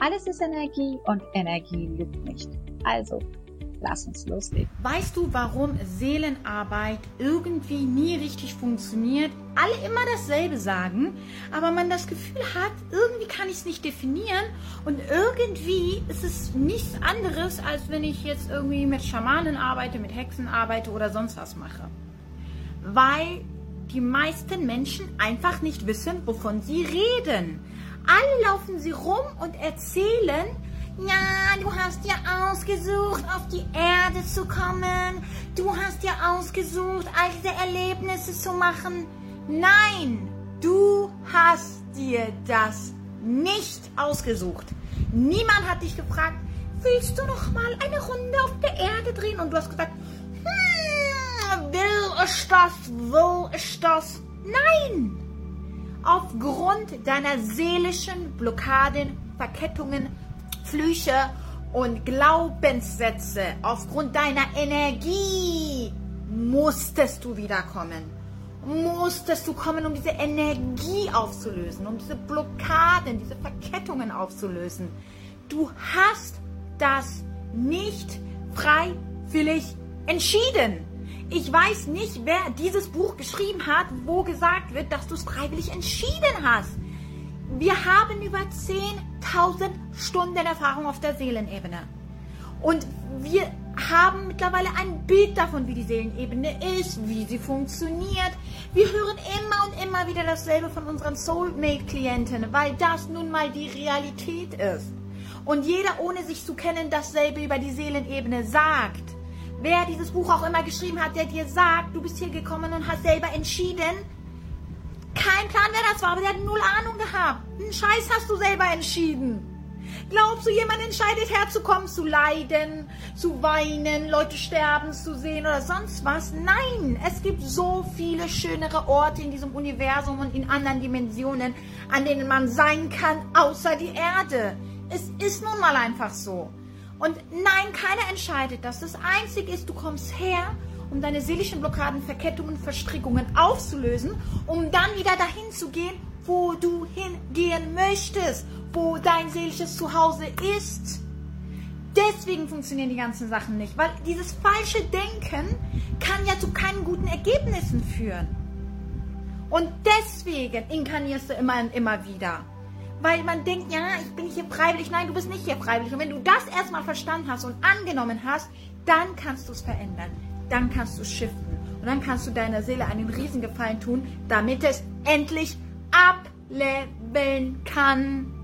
Alles ist Energie und Energie lügt nicht. Also, lass uns loslegen. Weißt du, warum Seelenarbeit irgendwie nie richtig funktioniert? Alle immer dasselbe sagen, aber man das Gefühl hat, irgendwie kann ich es nicht definieren und irgendwie ist es nichts anderes, als wenn ich jetzt irgendwie mit Schamanen arbeite, mit Hexen arbeite oder sonst was mache. Weil die meisten Menschen einfach nicht wissen, wovon sie reden. Alle laufen sie rum und erzählen, ja, du hast dir ausgesucht, auf die Erde zu kommen. Du hast dir ausgesucht, all diese Erlebnisse zu machen. Nein, du hast dir das nicht ausgesucht. Niemand hat dich gefragt, willst du noch mal eine Runde auf der Erde drehen? Und du hast gesagt, hm, will ich das, will ich das? Nein! Aufgrund deiner seelischen Blockaden, Verkettungen, Flüche und Glaubenssätze, aufgrund deiner Energie musstest du wiederkommen. Musstest du kommen, um diese Energie aufzulösen, um diese Blockaden, diese Verkettungen aufzulösen. Du hast das nicht freiwillig entschieden. Ich weiß nicht, wer dieses Buch geschrieben hat, wo gesagt wird, dass du es freiwillig entschieden hast. Wir haben über 10.000 Stunden Erfahrung auf der Seelenebene. Und wir haben mittlerweile ein Bild davon, wie die Seelenebene ist, wie sie funktioniert. Wir hören immer und immer wieder dasselbe von unseren Soulmate-Klienten, weil das nun mal die Realität ist. Und jeder, ohne sich zu kennen, dasselbe über die Seelenebene sagt wer dieses Buch auch immer geschrieben hat, der dir sagt, du bist hier gekommen und hast selber entschieden. Kein Plan, wer das war, aber der hat null Ahnung gehabt. Einen Scheiß hast du selber entschieden. Glaubst du, jemand entscheidet herzukommen, zu leiden, zu weinen, Leute sterben zu sehen oder sonst was? Nein, es gibt so viele schönere Orte in diesem Universum und in anderen Dimensionen, an denen man sein kann, außer die Erde. Es ist nun mal einfach so. Und nein, keiner entscheidet das. Das Einzige ist, du kommst her, um deine seelischen Blockaden, Verkettungen, Verstrickungen aufzulösen, um dann wieder dahin zu gehen, wo du hingehen möchtest, wo dein seelisches Zuhause ist. Deswegen funktionieren die ganzen Sachen nicht, weil dieses falsche Denken kann ja zu keinen guten Ergebnissen führen. Und deswegen inkarnierst du immer und immer wieder weil man denkt, ja, ich bin hier freiwillig. Nein, du bist nicht hier freiwillig. Und wenn du das erstmal verstanden hast und angenommen hast, dann kannst du es verändern. Dann kannst du es shiften. Und dann kannst du deiner Seele einen Riesengefallen tun, damit es endlich ableveln kann.